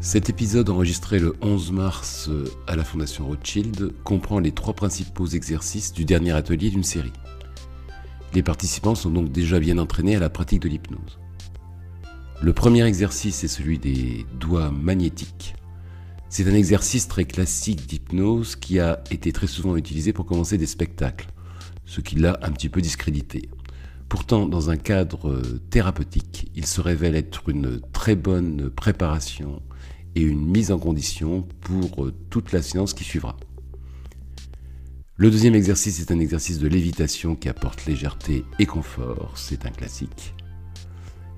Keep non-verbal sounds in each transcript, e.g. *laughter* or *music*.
Cet épisode enregistré le 11 mars euh, à la Fondation Rothschild comprend les trois principaux exercices du dernier atelier d'une série. Les participants sont donc déjà bien entraînés à la pratique de l'hypnose. Le premier exercice est celui des doigts magnétiques. C'est un exercice très classique d'hypnose qui a été très souvent utilisé pour commencer des spectacles, ce qui l'a un petit peu discrédité. Pourtant, dans un cadre euh, thérapeutique, il se révèle être une très bonne préparation et une mise en condition pour euh, toute la séance qui suivra. Le deuxième exercice est un exercice de lévitation qui apporte légèreté et confort, c'est un classique.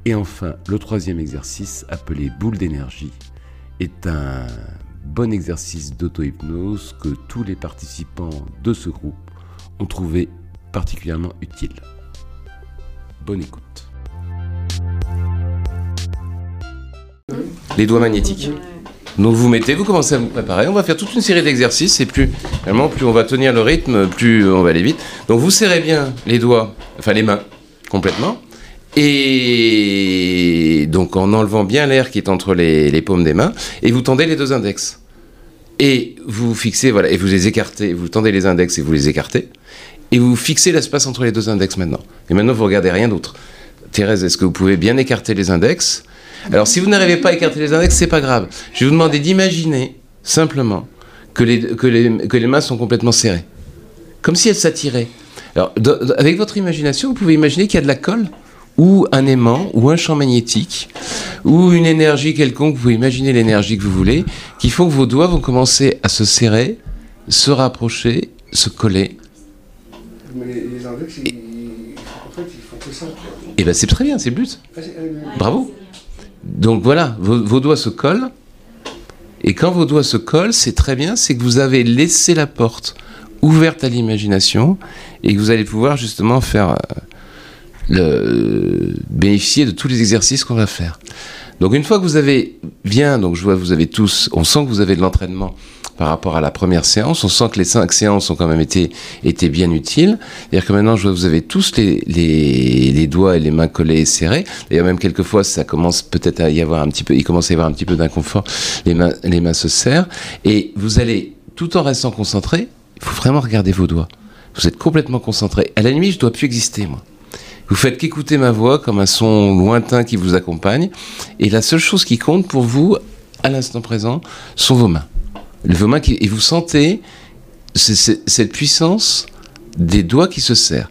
Et enfin, le troisième exercice, appelé boule d'énergie, est un bon exercice d'auto-hypnose que tous les participants de ce groupe ont trouvé particulièrement utile. Bonne écoute. Les doigts magnétiques. Donc vous mettez, vous commencez à vous préparer. On va faire toute une série d'exercices et plus, vraiment, plus on va tenir le rythme, plus on va aller vite. Donc vous serrez bien les doigts, enfin les mains complètement. Et donc en enlevant bien l'air qui est entre les, les paumes des mains, et vous tendez les deux index. Et vous fixez, voilà, et vous les écartez, vous tendez les index et vous les écartez. Et vous fixez l'espace entre les deux index maintenant. Et maintenant, vous regardez rien d'autre. Thérèse, est-ce que vous pouvez bien écarter les index Alors, si vous n'arrivez pas à écarter les index, c'est pas grave. Je vais vous demander d'imaginer simplement que les, que, les, que les mains sont complètement serrées. Comme si elles s'attiraient. Alors, de- avec votre imagination, vous pouvez imaginer qu'il y a de la colle ou un aimant ou un champ magnétique ou une énergie quelconque, vous pouvez imaginer l'énergie que vous voulez, qui font que vos doigts vont commencer à se serrer, se rapprocher, se coller. Mais les, les index, ils, en fait, ils font que ça. Et bien c'est très bien, c'est le but. Ah, euh, Bravo. Donc voilà, vos, doigts se collent. Et quand vos doigts se collent, c'est très bien, c'est que vous avez laissé la porte ouverte à l'imagination et que vous allez pouvoir justement faire euh, bénéficier de tous les exercices qu'on va faire. Donc une fois que vous avez bien, donc je vois vous avez tous, on sent que vous avez de l'entraînement par rapport à la première séance, on sent que les cinq séances ont quand même été, été bien utiles. C'est-à-dire que maintenant je vois vous avez tous les, les, les doigts et les mains collés et serrés. D'ailleurs même quelquefois ça commence peut-être à y avoir un petit peu, il commence à y avoir un petit peu d'inconfort, les mains, les mains se serrent. Et vous allez, tout en restant concentré, il faut vraiment regarder vos doigts. Vous êtes complètement concentré. À la limite, je dois plus exister, moi. Vous faites qu'écouter ma voix comme un son lointain qui vous accompagne. Et la seule chose qui compte pour vous, à l'instant présent, sont vos mains. Vos mains et vous sentez cette puissance des doigts qui se serrent.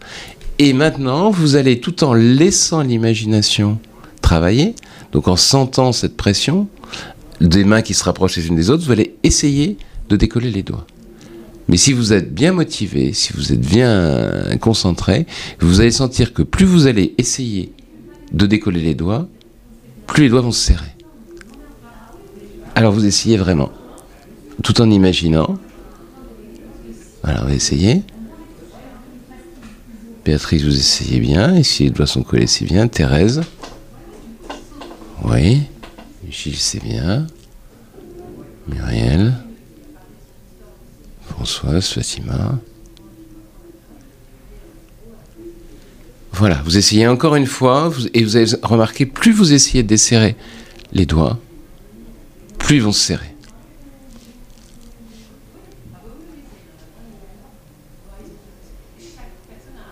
Et maintenant, vous allez, tout en laissant l'imagination travailler, donc en sentant cette pression des mains qui se rapprochent les unes des autres, vous allez essayer de décoller les doigts. Mais si vous êtes bien motivé, si vous êtes bien concentré, vous allez sentir que plus vous allez essayer de décoller les doigts, plus les doigts vont se serrer. Alors vous essayez vraiment, tout en imaginant. Voilà, on va essayer. Béatrice, vous essayez bien. Si les doigts sont collés, c'est bien. Thérèse. Oui. Gilles, c'est bien. Muriel. Voilà, vous essayez encore une fois, et vous avez remarqué, plus vous essayez de desserrer les doigts, plus ils vont se serrer.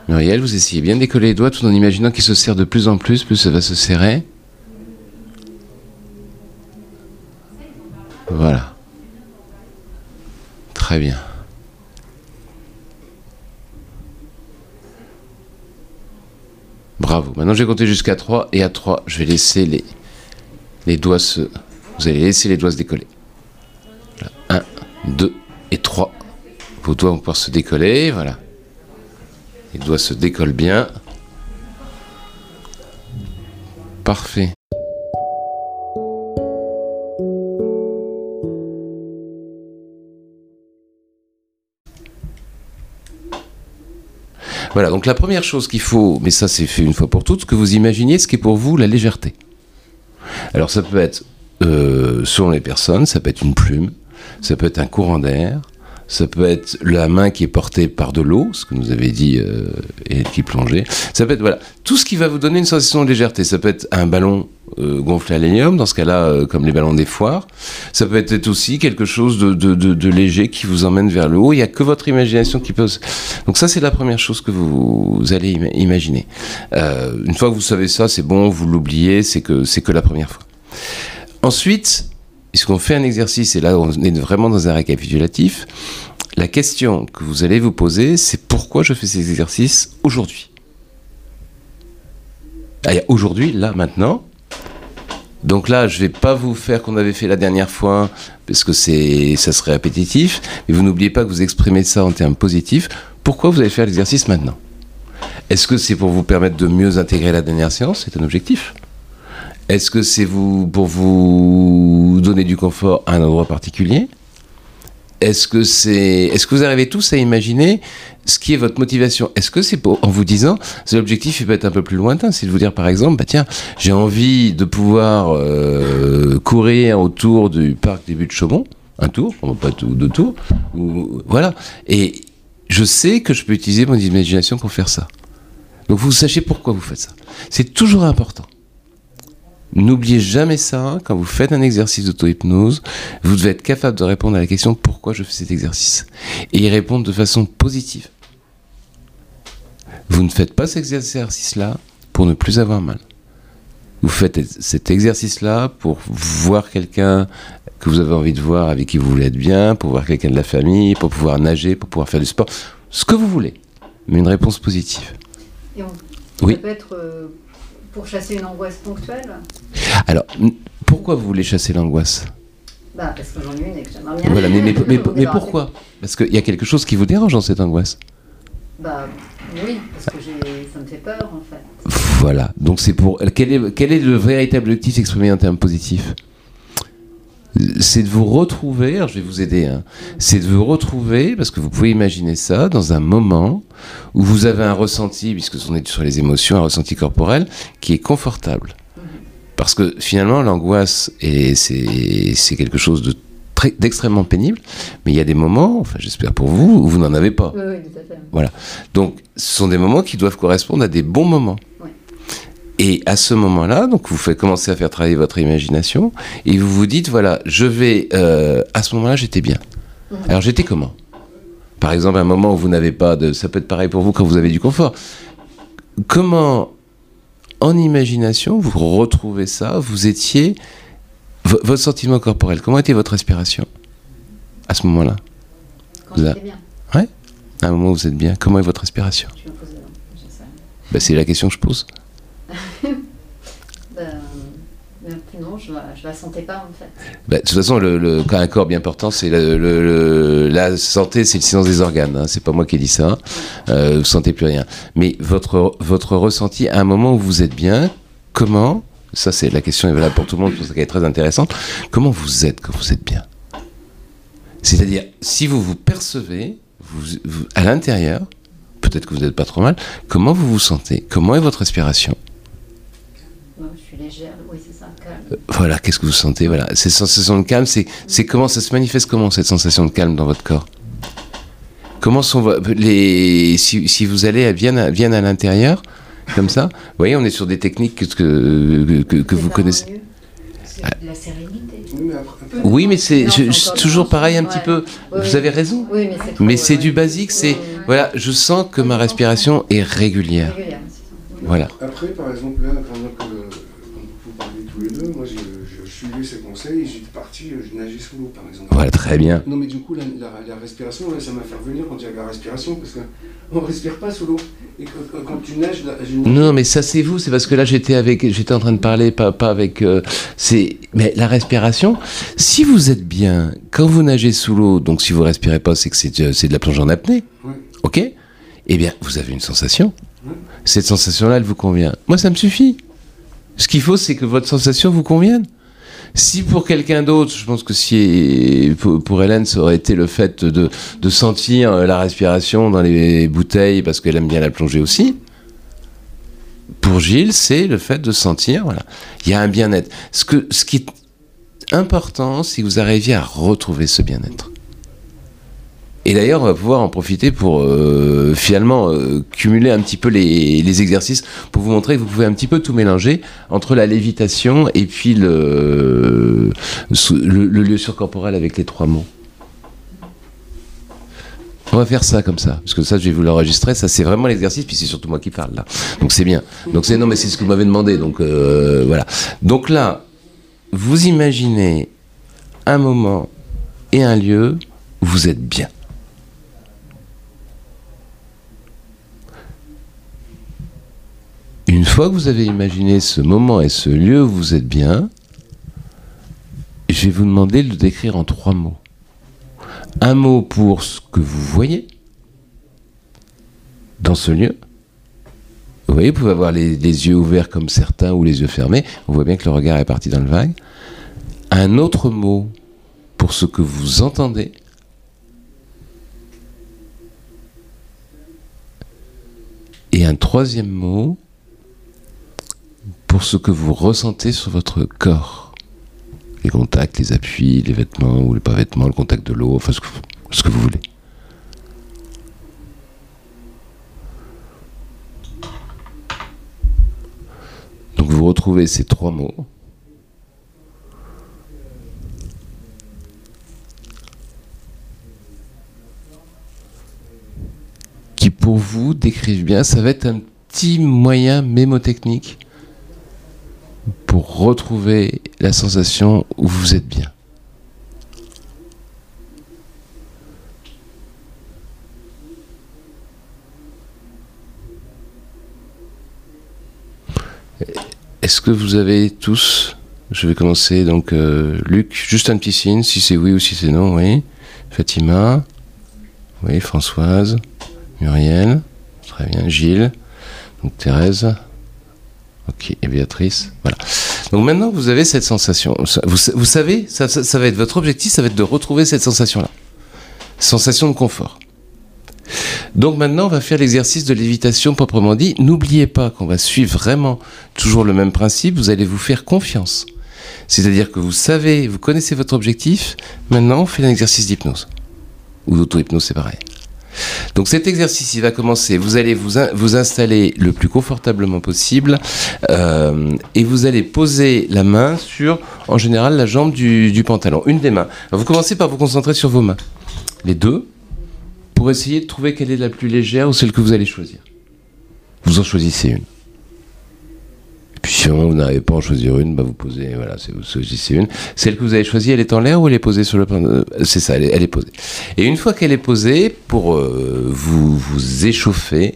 Muriel, vous essayez bien de décoller les doigts tout en imaginant qu'ils se serrent de plus en plus, plus ça va se serrer. Voilà. Très bien. Bravo. Maintenant, je vais compter jusqu'à 3 et à 3, je vais laisser les, les doigts se. Vous allez laisser les doigts se décoller. 1, 2 et 3. Vos doigts vont pouvoir se décoller. Voilà. Les doigts se décollent bien. Parfait. Voilà, donc la première chose qu'il faut, mais ça c'est fait une fois pour toutes, que vous imaginiez ce qui est pour vous la légèreté. Alors ça peut être, euh, selon les personnes, ça peut être une plume, ça peut être un courant d'air, ça peut être la main qui est portée par de l'eau, ce que nous avait dit euh, et qui plongeait. Ça peut être voilà tout ce qui va vous donner une sensation de légèreté. Ça peut être un ballon euh, gonflé à l'hélium, dans ce cas-là, euh, comme les ballons des foires. Ça peut être aussi quelque chose de, de, de, de léger qui vous emmène vers le haut. Il n'y a que votre imagination qui peut. Donc ça, c'est la première chose que vous, allez ima- imaginer. Euh, une fois que vous savez ça, c'est bon, vous l'oubliez, c'est que c'est que la première fois. Ensuite, puisqu'on fait un exercice, et là on est vraiment dans un récapitulatif, la question que vous allez vous poser, c'est pourquoi je fais ces exercices aujourd'hui? Ah, aujourd'hui, là, maintenant. Donc là, je vais pas vous faire qu'on avait fait la dernière fois, parce que ça serait répétitif, mais vous n'oubliez pas que vous exprimez ça en termes positifs. Pourquoi vous allez faire l'exercice maintenant? Est-ce que c'est pour vous permettre de mieux intégrer la dernière séance? C'est un objectif. Est-ce que c'est vous pour vous donner du confort à un endroit particulier? Est-ce que c'est est-ce que vous arrivez tous à imaginer ce qui est votre motivation? Est-ce que c'est pour en vous disant l'objectif peut être un peu plus lointain, c'est de vous dire par exemple bah tiens, j'ai envie de pouvoir euh, courir autour du parc des Buttes de Chaumont, un tour, pas tout deux tours ou voilà et je sais que je peux utiliser mon imagination pour faire ça. Donc vous sachez pourquoi vous faites ça. C'est toujours important. N'oubliez jamais ça, quand vous faites un exercice d'auto-hypnose, vous devez être capable de répondre à la question pourquoi je fais cet exercice? Et y répondre de façon positive. Vous ne faites pas cet exercice-là pour ne plus avoir mal. Vous faites cet exercice-là pour voir quelqu'un que vous avez envie de voir, avec qui vous voulez être bien, pour voir quelqu'un de la famille, pour pouvoir nager, pour pouvoir faire du sport, ce que vous voulez. Mais une réponse positive. Et on- Oui. Ça peut être euh, pour chasser une angoisse ponctuelle Alors, pourquoi vous voulez chasser l'angoisse? Bah, parce que j'en ai une et que j'aimerais bien. Voilà, mais, mais, *laughs* mais, mais me débarrasser. pourquoi Parce qu'il y a quelque chose qui vous dérange dans cette angoisse. Bah, oui, parce que ça me fait peur en fait. Voilà. Donc c'est pour. Quel est, quel est le véritable objectif exprimé en termes positifs? C'est de vous retrouver. Alors je vais vous aider. hein. C'est de vous retrouver parce que vous pouvez imaginer ça dans un moment où vous avez un ressenti, puisque on est sur les émotions, un ressenti corporel qui est confortable. Parce que finalement, l'angoisse, c'est quelque chose de d'extrêmement pénible, mais il y a des moments, enfin j'espère pour vous, où vous n'en avez pas. Oui, oui, tout à fait. Donc, ce sont des moments qui doivent correspondre à des bons moments. Ouais. Et à ce moment-là, donc vous faites commencer à faire travailler votre imagination et vous vous dites voilà, je vais. euh, à ce moment-là, j'étais bien. Mhm. Alors j'étais comment? Par exemple, un moment où vous n'avez pas de. Ça peut être pareil pour vous quand vous avez du confort. Comment, en imagination, vous retrouvez ça? Vous étiez. vo- votre sentiment corporel, comment était votre respiration à ce moment-là? Quand Vous a- bien, À un moment où vous êtes bien, comment est votre respiration? Ben, C'est la question que je pose. Bah, mais non, je la, je la sentais pas en fait. Bah, de toute façon, le, le- quand un corps bien portant, c'est le- la santé, c'est le silence des organes. Hein. C'est pas moi qui ai dit ça. Euh, vous sentez plus rien. Mais votre votre ressenti à un moment où vous êtes bien, comment Ça, c'est la question est valable pour tout le monde, pour ça qu'elle est très intéressante. Comment vous êtes quand vous êtes bien? C'est-à-dire, si vous vous percevez vous, vous- à l'intérieur, peut-être que vous n'êtes pas trop mal. Comment vous vous sentez? Comment est votre respiration? Non, je suis légère, oui, c'est ça, calme. Voilà, qu'est-ce que vous sentez Voilà, cette sensation de calme, c'est, c'est comment ça se manifeste comment cette sensation de calme dans votre corps? Comment sont les si, si vous allez à bien à, bien à l'intérieur comme ça, vous voyez, on est sur des techniques que que, que, que vous connaissez. la sérénité. Oui, mais c'est toujours pareil un Ouais. petit peu. Oui, Vous oui. avez raison. Oui, mais c'est ouais. du basique, c'est voilà, je sens que ma respiration est régulière. Régulière. Voilà. Après, par exemple, là, pendant que vous parlez tous les deux, moi, j'ai- je suivais ses conseils et j'étais parti, je nageais sous l'eau, par exemple. Voilà, très bien. Non, mais du coup, la, la- la respiration, là, ça m'a fait revenir, on dirait la respiration, parce qu'on *laughs* ne respire pas sous l'eau. Et quand tu nages, là, une- Non, mais ça c'est vous, c'est parce que là j'étais avec, j'étais en train de parler, pas, pas avec. euh, c'est, mais la respiration. Si vous êtes bien, quand vous nagez sous l'eau, donc si vous respirez pas, c'est que c'est, euh, c'est de la plonge en apnée, Ouais. ok? Eh bien, vous avez une sensation. Ouais. Cette sensation-là, elle vous convient. Moi, ça me suffit. Ce qu'il faut, c'est que votre sensation vous convienne. Si pour quelqu'un d'autre, je pense que si pour, Hélène, ça aurait été le fait de, sentir euh, la respiration dans les bouteilles parce qu'elle aime bien la plongée aussi. Pour Gilles, c'est le fait de sentir, voilà, il y a un bien-être. Ce, ce qui est important, c'est que vous arriviez à retrouver ce bien-être. Et d'ailleurs, on va pouvoir en profiter pour euh, finalement euh, cumuler un petit peu les, exercices pour vous montrer que vous pouvez un petit peu tout mélanger entre la lévitation et puis le, le, le lieu surcorporel avec les trois mots. On va faire ça comme ça, parce que ça, je vais vous l'enregistrer. Ça, c'est vraiment l'exercice, puis c'est surtout moi qui parle là. Donc c'est bien. Donc c'est non, mais c'est ce que vous m'avez demandé. Donc euh, voilà. Donc là, vous imaginez un moment et un lieu où vous êtes bien. Une fois que vous avez imaginé ce moment et ce lieu où vous êtes bien, je vais vous demander de le décrire en trois mots. Un mot pour ce que vous voyez dans ce lieu. Vous voyez, vous pouvez avoir les, yeux ouverts comme certains ou les yeux fermés. On voit bien que le regard est parti dans le vague. Un autre mot pour ce que vous entendez. Et un troisième mot pour ce que vous ressentez sur votre corps. Les contacts, les appuis, les vêtements ou les pas vêtements, le contact de l'eau, enfin ce que, ce que vous voulez. Donc vous retrouvez ces trois mots. qui pour vous décrivent bien, ça va être un petit moyen mémotechnique pour retrouver la sensation où vous êtes bien. Est-ce que vous avez tous, je vais commencer donc euh, Luc, juste un petit signe, si c'est oui ou si c'est non, oui. Fatima, oui, Françoise, Muriel, très bien, Gilles, donc Thérèse, ok, et Béatrice, voilà. Donc maintenant vous avez cette sensation, vous, vous savez, ça, ça, ça va être votre objectif, ça va être de retrouver cette sensation-là, sensation de confort. Donc maintenant, on va faire l'exercice de lévitation proprement dit. N'oubliez pas qu'on va suivre vraiment toujours le même principe. Vous allez vous faire confiance. C'est-à-dire que vous savez, vous connaissez votre objectif. Maintenant, on fait un exercice d'hypnose. Ou d'auto-hypnose, c'est pareil. Donc cet exercice, il va commencer. Vous allez vous, vous installer le plus confortablement possible euh, et vous allez poser la main sur, en général, la jambe du pantalon. Une des mains. Vous commencez par vous concentrer sur vos mains. Les deux, pour essayer de trouver quelle est la plus légère ou celle que vous allez choisir. Vous en choisissez une. Si vous n'arrivez pas à en choisir une, bah vous posez, voilà, vous choisissez une. Celle que vous avez choisie, elle est en l'air ou elle est posée sur le plan de... C'est ça, elle est, elle est, posée. Et une fois qu'elle est posée, pour euh, vous, vous échauffer,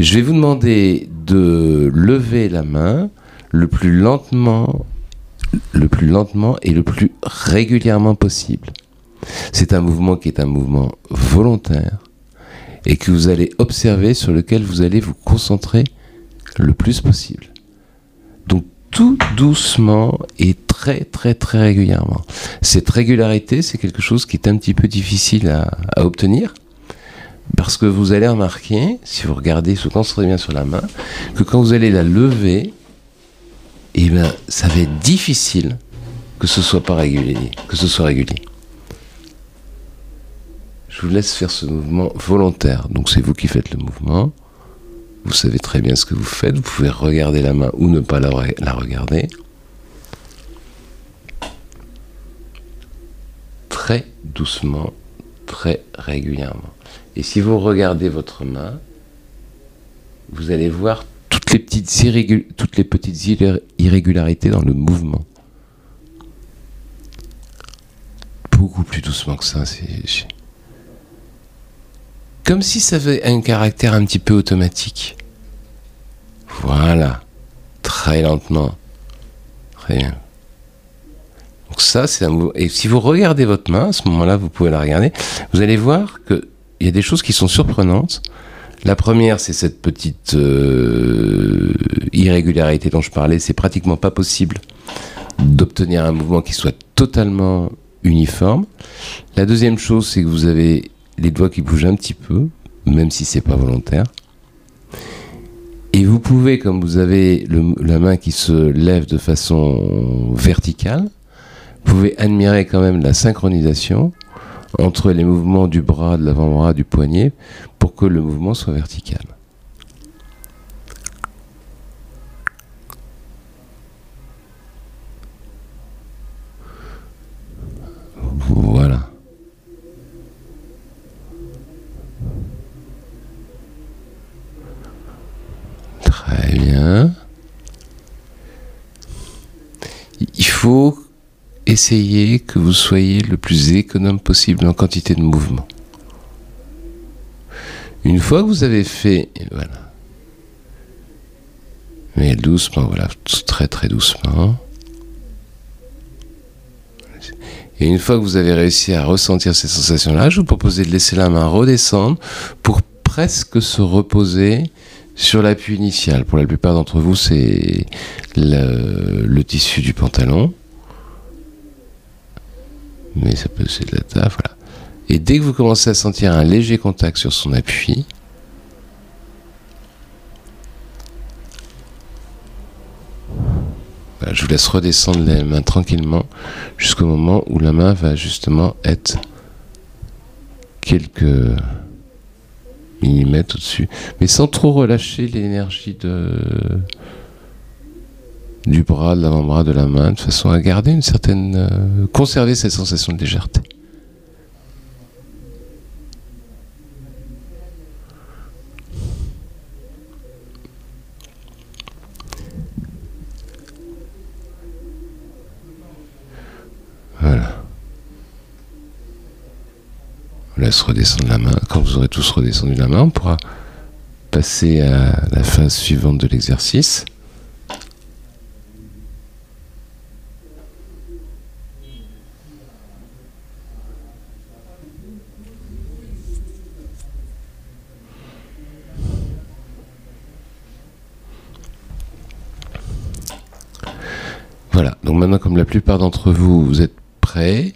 je vais vous demander de lever la main le plus lentement, le plus lentement et le plus régulièrement possible. C'est un mouvement qui est un mouvement volontaire et que vous allez observer, sur lequel vous allez vous concentrer le plus possible. Tout doucement et très très très régulièrement. Cette régularité, c'est quelque chose qui est un petit peu difficile à, obtenir. Parce que vous allez remarquer, si vous regardez, se concentrer bien sur la main, que quand vous allez la lever, eh bien, ça va être difficile que ce soit pas que ce soit régulier. Je vous laisse faire ce mouvement volontaire. Donc c'est vous qui faites le mouvement. Vous savez très bien ce que vous faites. Vous pouvez regarder la main ou ne pas la, regarder. Très doucement, très régulièrement. Et si vous regardez votre main, vous allez voir toutes les petites, toutes les petites irrégularités dans le mouvement. Beaucoup plus doucement que ça. C'est comme si ça avait un caractère un petit peu automatique. Voilà. Très lentement. Très bien. Donc ça, c'est un Et si vous regardez votre main, à ce moment-là, vous pouvez la regarder, vous allez voir qu'il y a des choses qui sont surprenantes. La première, c'est cette petite euh, irrégularité dont je parlais. C'est pratiquement pas possible d'obtenir un mouvement qui soit totalement uniforme. La deuxième chose, c'est que vous avez les doigts qui bougent un petit peu, même si c'est pas volontaire. Et vous pouvez, comme vous avez la main qui se lève de façon verticale, vous pouvez admirer quand même la synchronisation entre les mouvements du bras, de l'avant-bras, du poignet, pour que le mouvement soit vertical. Voilà. Très bien. Il faut essayer que vous soyez le plus économe possible en quantité de mouvement. Une fois que vous avez fait, voilà. Mais doucement, voilà, très très doucement. Et une fois que vous avez réussi à ressentir ces sensations-là, je vous propose de laisser la main redescendre pour presque se reposer sur l'appui initial. Pour la plupart d'entre vous, c'est le, tissu du pantalon. Mais ça peut être de la taf, voilà. Et dès que vous commencez à sentir un léger contact sur son appui, voilà, je vous laisse redescendre les mains tranquillement jusqu'au moment où la main va justement être quelques millimètres au-dessus, mais sans trop relâcher l'énergie de du bras, de l'avant-bras, de la main, de façon à garder une certaine, euh, conserver cette sensation de légèreté. Voilà. On laisse redescendre la main. Quand vous aurez tous redescendu la main, on pourra passer à la phase suivante de l'exercice. Voilà, donc maintenant comme la plupart d'entre vous, vous êtes prêts,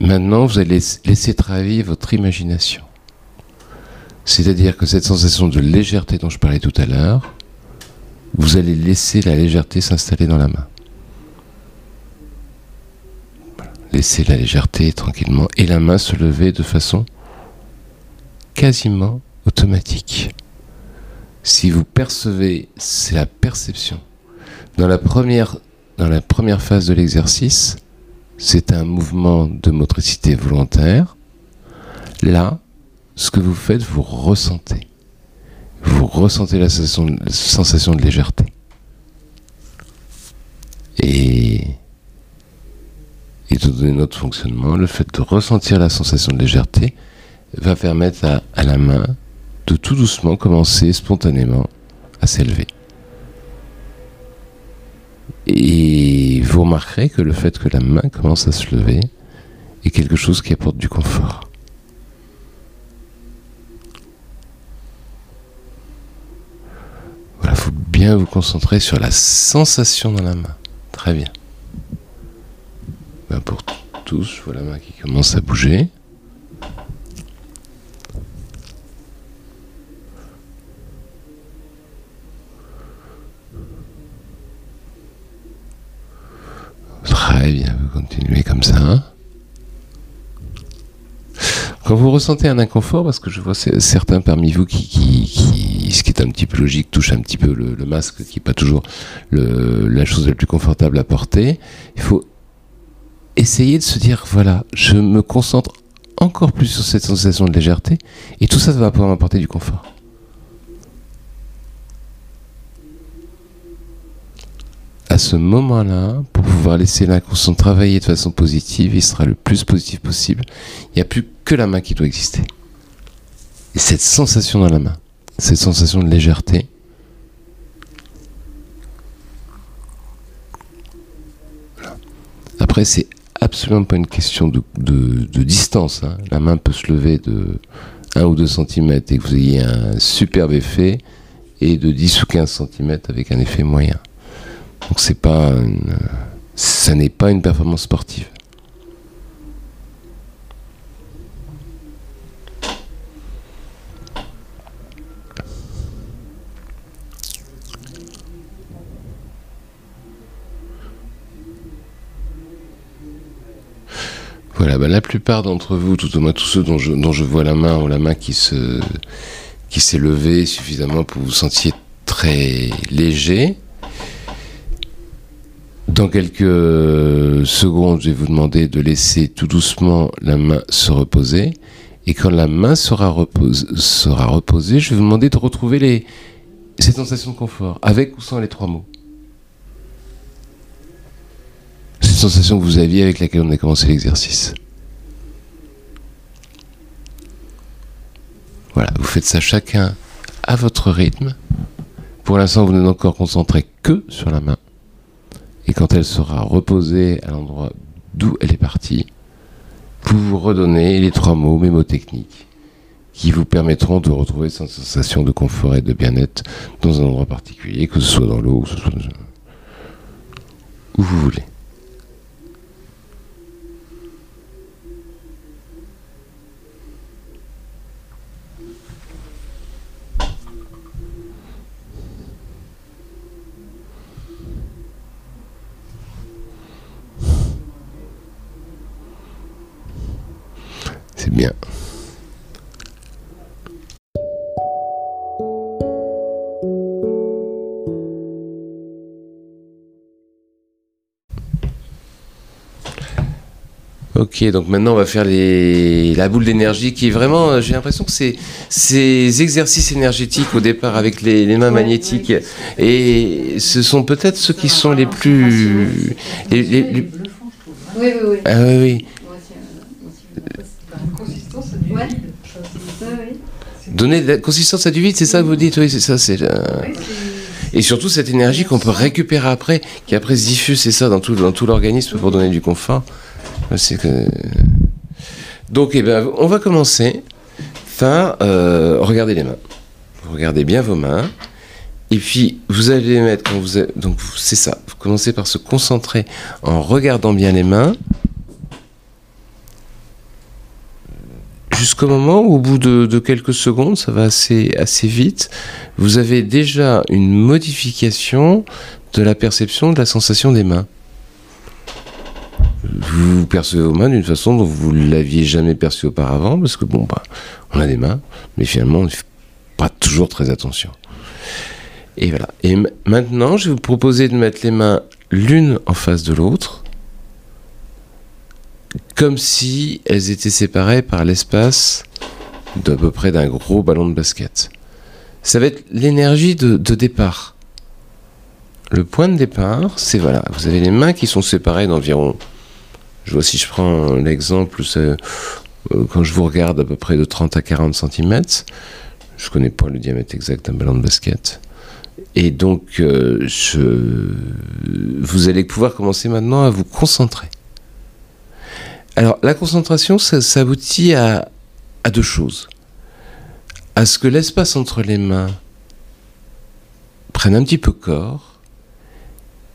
maintenant vous allez laisser travailler votre imagination. C'est-à-dire que cette sensation de légèreté dont je parlais tout à l'heure, vous allez laisser la légèreté s'installer dans la main. Laissez la légèreté tranquillement et la main se lever de façon quasiment automatique. Si vous percevez, c'est la perception. Dans la première dans la première phase de l'exercice, c'est un mouvement de motricité volontaire. Là, ce que vous faites, vous ressentez. Vous ressentez la sensation, de légèreté. Et étant donné notre fonctionnement, le fait de ressentir la sensation de légèreté va permettre à, à la main de tout doucement commencer spontanément à s'élever. Et vous remarquerez que le fait que la main commence à se lever est quelque chose qui apporte du confort. Voilà, il faut bien vous concentrer sur la sensation dans la main. Très bien. Ben pour tous, je vois la main qui commence à bouger. Très bien, vous continuez comme ça. Quand vous ressentez un inconfort, parce que je vois certains parmi vous qui, qui, ce qui est un petit peu logique, touche un petit peu le, masque, qui n'est pas toujours la chose la plus confortable à porter, il faut essayer de se dire, voilà, je me concentre encore plus sur cette sensation de légèreté, et tout ça va pouvoir m'apporter du confort. À ce moment-là, pour pouvoir laisser l'inconscient travailler de façon positive, il sera le plus positif possible. Il n'y a plus que la main qui doit exister. Et cette sensation dans la main, cette sensation de légèreté. Après, c'est absolument pas une question de distance. Hein. La main peut se lever de 1 ou 2 cm et que vous ayez un superbe effet, et de 10 ou 15 cm avec un effet moyen. Donc c'est pas une, ça n'est pas une performance sportive. Voilà, bah, la plupart d'entre vous, tout au moins tous ceux dont je, dont je vois la main ou la main qui se qui s'est levée suffisamment pour vous sentiez très léger. Dans quelques secondes, je vais vous demander de laisser tout doucement la main se reposer. Et quand la main sera, reposée, je vais vous demander de retrouver les, ces sensations de confort, avec ou sans les trois mots. Cette sensation que vous aviez avec laquelle on a commencé l'exercice. Voilà, vous faites ça chacun à votre rythme. Pour l'instant, vous n'êtes encore concentré que sur la main. Et quand elle sera reposée à l'endroit d'où elle est partie, vous vous redonnez les trois mots mémotechniques qui vous permettront de retrouver cette sensation de confort et de bien-être dans un endroit particulier, que ce soit dans l'eau, que ce soit où vous voulez. Bien. Ok, donc maintenant on va faire les... la boule d'énergie qui est vraiment, euh, j'ai l'impression que c'est ces exercices énergétiques au départ avec les, les mains magnétiques et ce sont peut-être ceux qui sont les plus... les-. Oui, oui, oui. Ah oui, oui. Moi aussi, euh, moi aussi, Une consistance à du Ouais. vide. Oui, oui. Donner de la consistance à du vide, c'est ça que vous dites Oui, c'est ça. C'est, euh, Oui, c'est- Et surtout cette énergie qu'on peut récupérer après, qui après se diffuse, c'est ça, dans tout, dans tout l'organisme pour donner du confort. C'est que... Donc, eh ben, on va commencer par euh, regarder les mains. Vous regardez bien vos mains. Et puis, vous allez les mettre quand vous... avez- Donc, c'est ça. Vous commencez par se concentrer en regardant bien les mains. Jusqu'au moment où, au bout de, quelques secondes, ça va assez, assez vite, vous avez déjà une modification de la perception de la sensation des mains. Vous percevez vos mains d'une façon dont vous ne l'aviez jamais perçu auparavant, parce que bon, bah, on a des mains, mais finalement, on ne fait pas toujours très attention. Et voilà. Et maintenant, je vais vous proposer de mettre les mains l'une en face de l'autre, comme si elles étaient séparées par l'espace d'à peu près d'un gros ballon de basket. Ça va être l'énergie de, départ. Le point de départ, c'est voilà, vous avez les mains qui sont séparées d'environ, je vois si je prends l'exemple, euh, quand je vous regarde à peu près de 30 à 40 cm, je connais pas le diamètre exact d'un ballon de basket. Et donc, euh, vous allez pouvoir commencer maintenant à vous concentrer. Alors, la concentration, ça, aboutit à, deux choses. À ce que l'espace entre les mains prenne un petit peu corps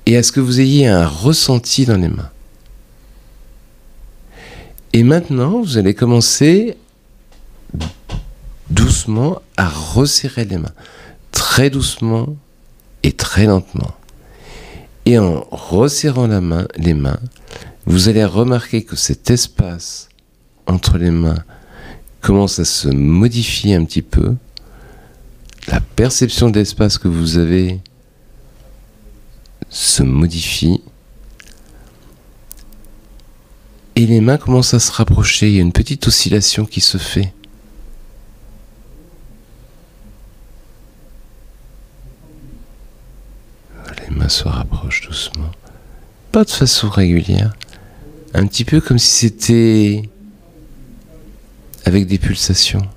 et à ce que vous ayez un ressenti dans les mains. Et maintenant, vous allez commencer doucement à resserrer les mains. Très doucement et très lentement. Et en resserrant les mains, vous allez remarquer que cet espace entre les mains commence à se modifier un petit peu. La perception d'espace que vous avez se modifie. Et les mains commencent à se rapprocher. Il y a une petite oscillation qui se fait. Les mains se rapprochent doucement. Pas de façon régulière. Un petit peu comme si c'était avec des pulsations.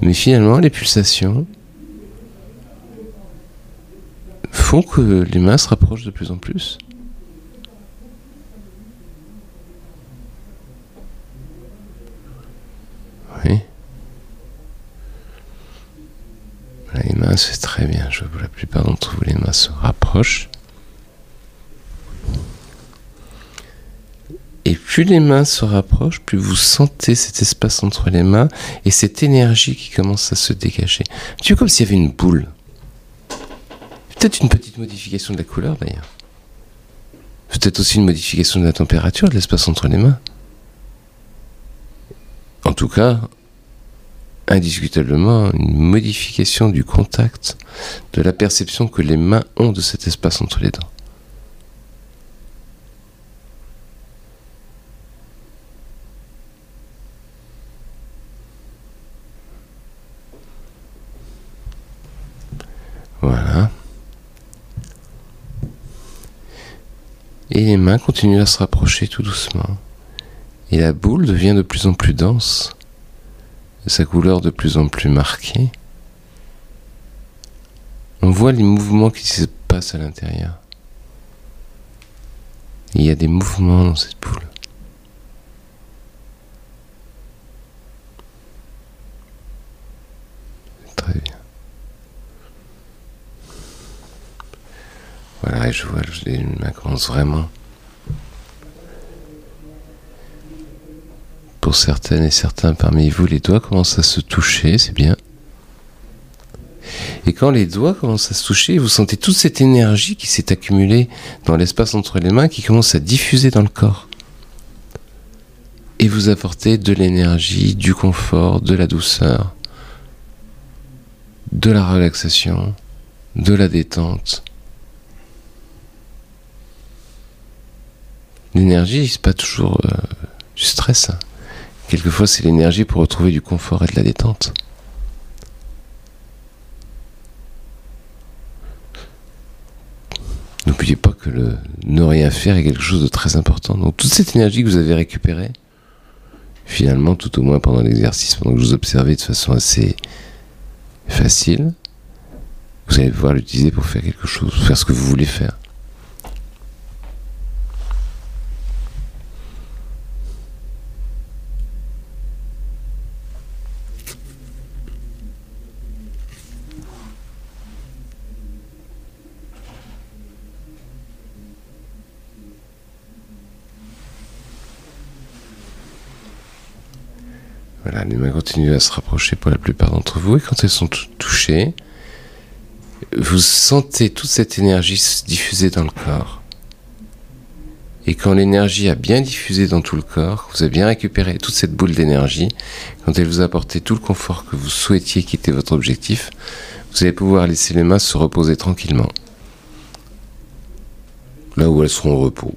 Mais finalement, les pulsations font que les mains se rapprochent de plus en plus. Oui. Les mains, c'est très bien. Je la plupart d'entre vous, les mains se rapprochent. Et plus les mains se rapprochent, plus vous sentez cet espace entre les mains et cette énergie qui commence à se dégager. Peu comme s'il y avait une boule. Peut-être une petite modification de la couleur d'ailleurs. Peut-être aussi une modification de la température de l'espace entre les mains. En tout cas, indiscutablement, une modification du contact, de la perception que les mains ont de cet espace entre les dents. Voilà. Et les mains continuent à se rapprocher tout doucement. Et la boule devient de plus en plus dense, sa couleur de plus en plus marquée. On voit les mouvements qui se passent à l'intérieur. Il y a des mouvements dans cette boule. Très bien. Je vois, les mains commencent vraiment. Pour certaines et certains parmi vous, les doigts commencent à se toucher, c'est bien. Et quand les doigts commencent à se toucher, vous sentez toute cette énergie qui s'est accumulée dans l'espace entre les mains qui commence à diffuser dans le corps. Et vous apportez de l'énergie, du confort, de la douceur, de la relaxation, de la détente. L'énergie, c'est pas toujours euh, du stress. Quelquefois, c'est l'énergie pour retrouver du confort et de la détente. N'oubliez pas que le ne rien faire est quelque chose de très important. Donc toute cette énergie que vous avez récupérée, finalement, tout au moins pendant l'exercice, pendant que vous observez de façon assez facile, vous allez pouvoir l'utiliser pour faire quelque chose, faire ce que vous voulez faire. Voilà, les mains continuent à se rapprocher pour la plupart d'entre vous et quand elles sont tou- touchées, vous sentez toute cette énergie se diffuser dans le corps. Et quand l'énergie a bien diffusé dans tout le corps, vous avez bien récupéré toute cette boule d'énergie, quand elle vous a apporté tout le confort que vous souhaitiez qui était votre objectif, vous allez pouvoir laisser les mains se reposer tranquillement. Là où elles seront au repos.